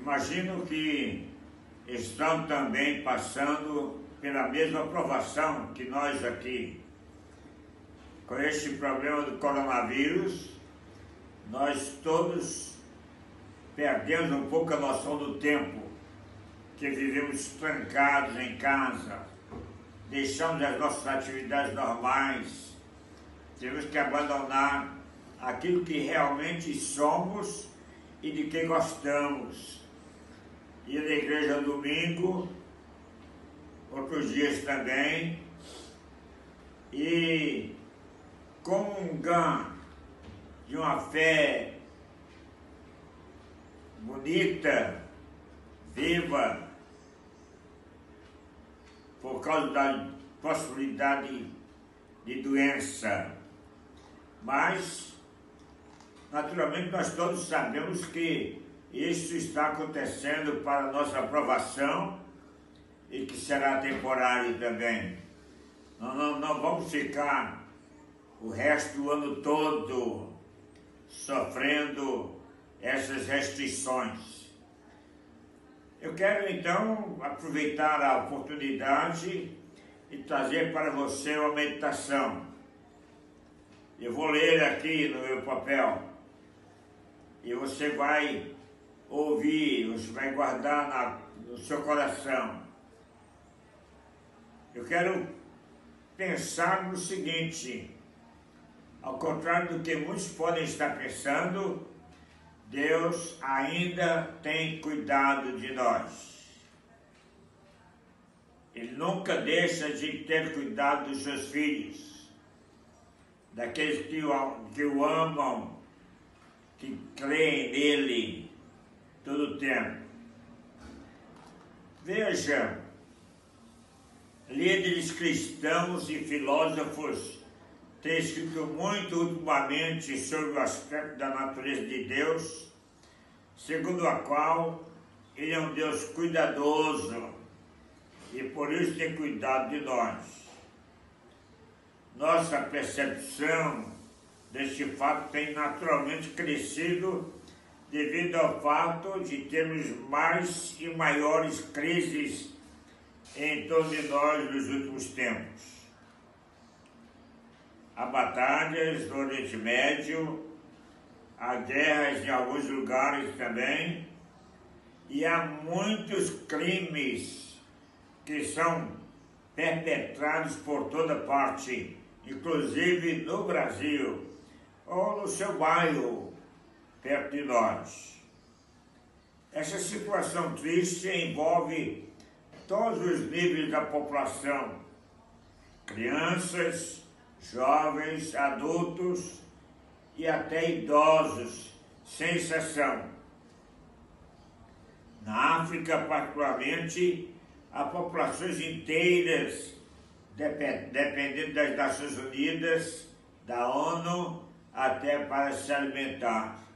Imagino que estão também passando pela mesma provação que nós aqui. Com este problema do coronavírus, nós todos perdemos um pouco a noção do tempo que vivemos trancados em casa, deixamos as nossas atividades normais, temos que abandonar aquilo que realmente somos e de quem gostamos. Ir na igreja domingo, outros dias também, e comungar de uma fé bonita, viva, por causa da possibilidade de doença. Mas, naturalmente, nós todos sabemos que isso está acontecendo para nossa aprovação e que será temporário também. Não, não, não vamos ficar o resto do ano todo sofrendo essas restrições. Eu quero então aproveitar a oportunidade e trazer para você uma meditação. Eu vou ler aqui no meu papel e você vai ouvir, você vai guardar na, no seu coração. Eu quero pensar no seguinte, ao contrário do que muitos podem estar pensando, Deus ainda tem cuidado de nós. Ele nunca deixa de ter cuidado dos seus filhos, daqueles que o, que o amam, que creem nele todo o tempo. Veja, líderes cristãos e filósofos têm escrito muito ultimamente sobre o aspecto da natureza de Deus, segundo a qual ele é um Deus cuidadoso e por isso tem cuidado de nós. Nossa percepção deste fato tem naturalmente crescido devido ao fato de termos mais e maiores crises em torno de nós nos últimos tempos. Há batalhas no Oriente Médio, há guerras em alguns lugares também, e há muitos crimes que são perpetrados por toda parte, inclusive no Brasil ou no seu bairro, perto de nós. Essa situação triste envolve todos os níveis da população, crianças, jovens, adultos e até idosos, sem exceção. Na África, particularmente, há populações inteiras, dependendo das Nações Unidas, da ONU, até para se alimentar.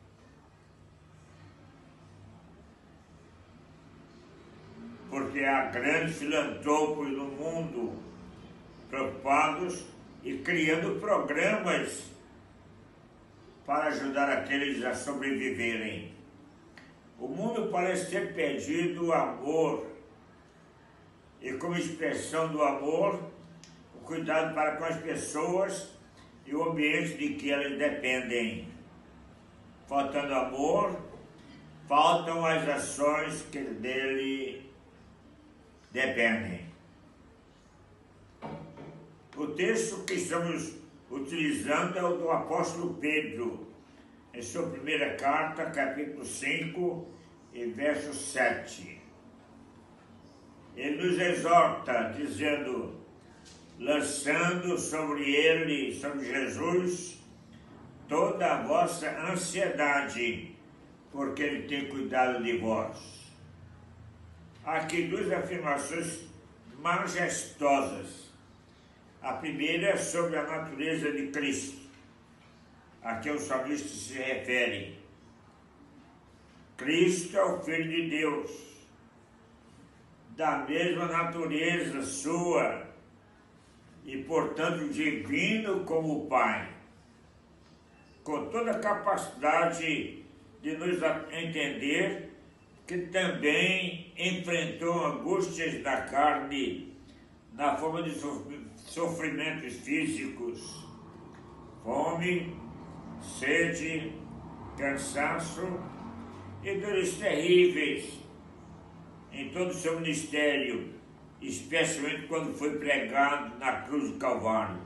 Porque há grandes filantropos no mundo preocupados e criando programas para ajudar aqueles a sobreviverem. O mundo parece ter perdido amor e como expressão do amor, o cuidado para com as pessoas e o ambiente de que elas dependem. Faltando amor, faltam as ações que dele dependem. O texto que estamos utilizando é o do apóstolo Pedro, em sua primeira carta, capítulo 5 e verso 7. Ele nos exorta, dizendo, lançando sobre ele, sobre Jesus, toda a vossa ansiedade, porque ele tem cuidado de vós aqui duas afirmações majestosas. A primeira é sobre a natureza de Cristo, a que o salmista se refere. Cristo é o Filho de Deus, da mesma natureza sua e, portanto, divino como o Pai, com toda a capacidade de nos entender que também enfrentou angústias da carne na forma de sofrimentos físicos, fome, sede, cansaço e dores terríveis em todo o seu ministério, especialmente quando foi pregado na cruz do Calvário.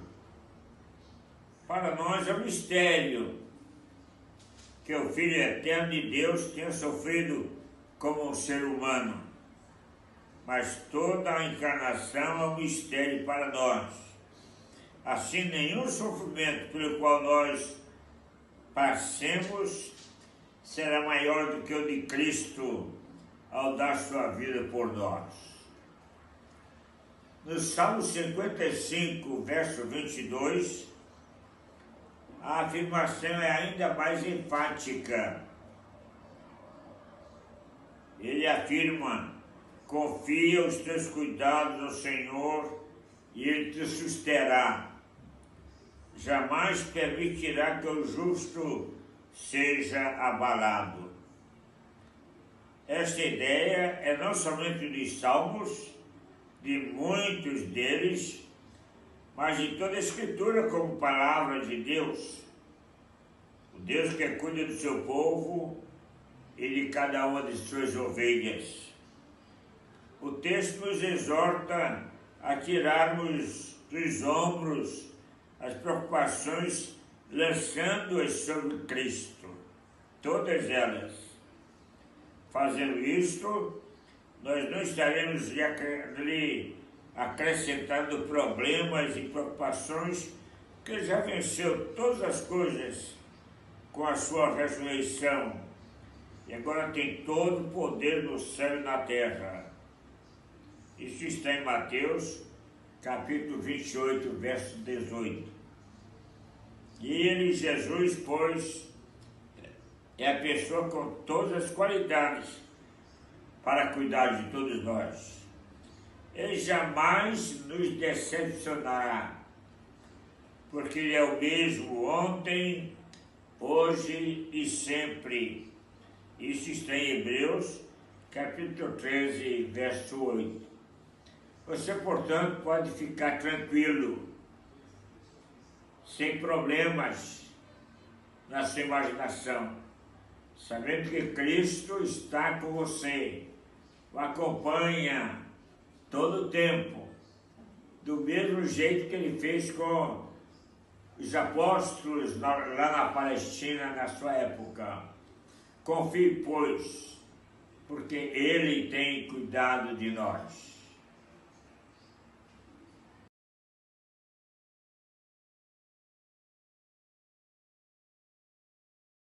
Para nós é um mistério que o Filho Eterno de Deus tenha sofrido como um ser humano, mas toda a encarnação é um mistério para nós. Assim, nenhum sofrimento pelo qual nós passemos será maior do que o de Cristo ao dar sua vida por nós. No Salmo 55, verso 22, a afirmação é ainda mais enfática. Ele afirma: confia os teus cuidados ao Senhor e Ele te susterá. Jamais permitirá que o justo seja abalado. Esta ideia é não somente dos Salmos, de muitos deles, mas de toda a Escritura como palavra de Deus. O Deus que cuida do seu povo e de cada uma de suas ovelhas. O texto nos exorta a tirarmos dos ombros as preocupações, lançando-as sobre Cristo, todas elas. Fazendo isto, nós não estaremos lhe acrescentando problemas e preocupações, que já venceu todas as coisas com a sua ressurreição e agora tem todo o poder no céu e na terra. Isso está em Mateus, capítulo 28, verso 18. E ele, Jesus, pois, é a pessoa com todas as qualidades para cuidar de todos nós. Ele jamais nos decepcionará, porque Ele é o mesmo ontem, hoje e sempre. Isso está em Hebreus, capítulo 13, verso 8. Você, portanto, pode ficar tranquilo, sem problemas na sua imaginação, sabendo que Cristo está com você, o acompanha todo o tempo, do mesmo jeito que ele fez com os apóstolos lá na Palestina na sua época. Confie, pois, porque Ele tem cuidado de nós.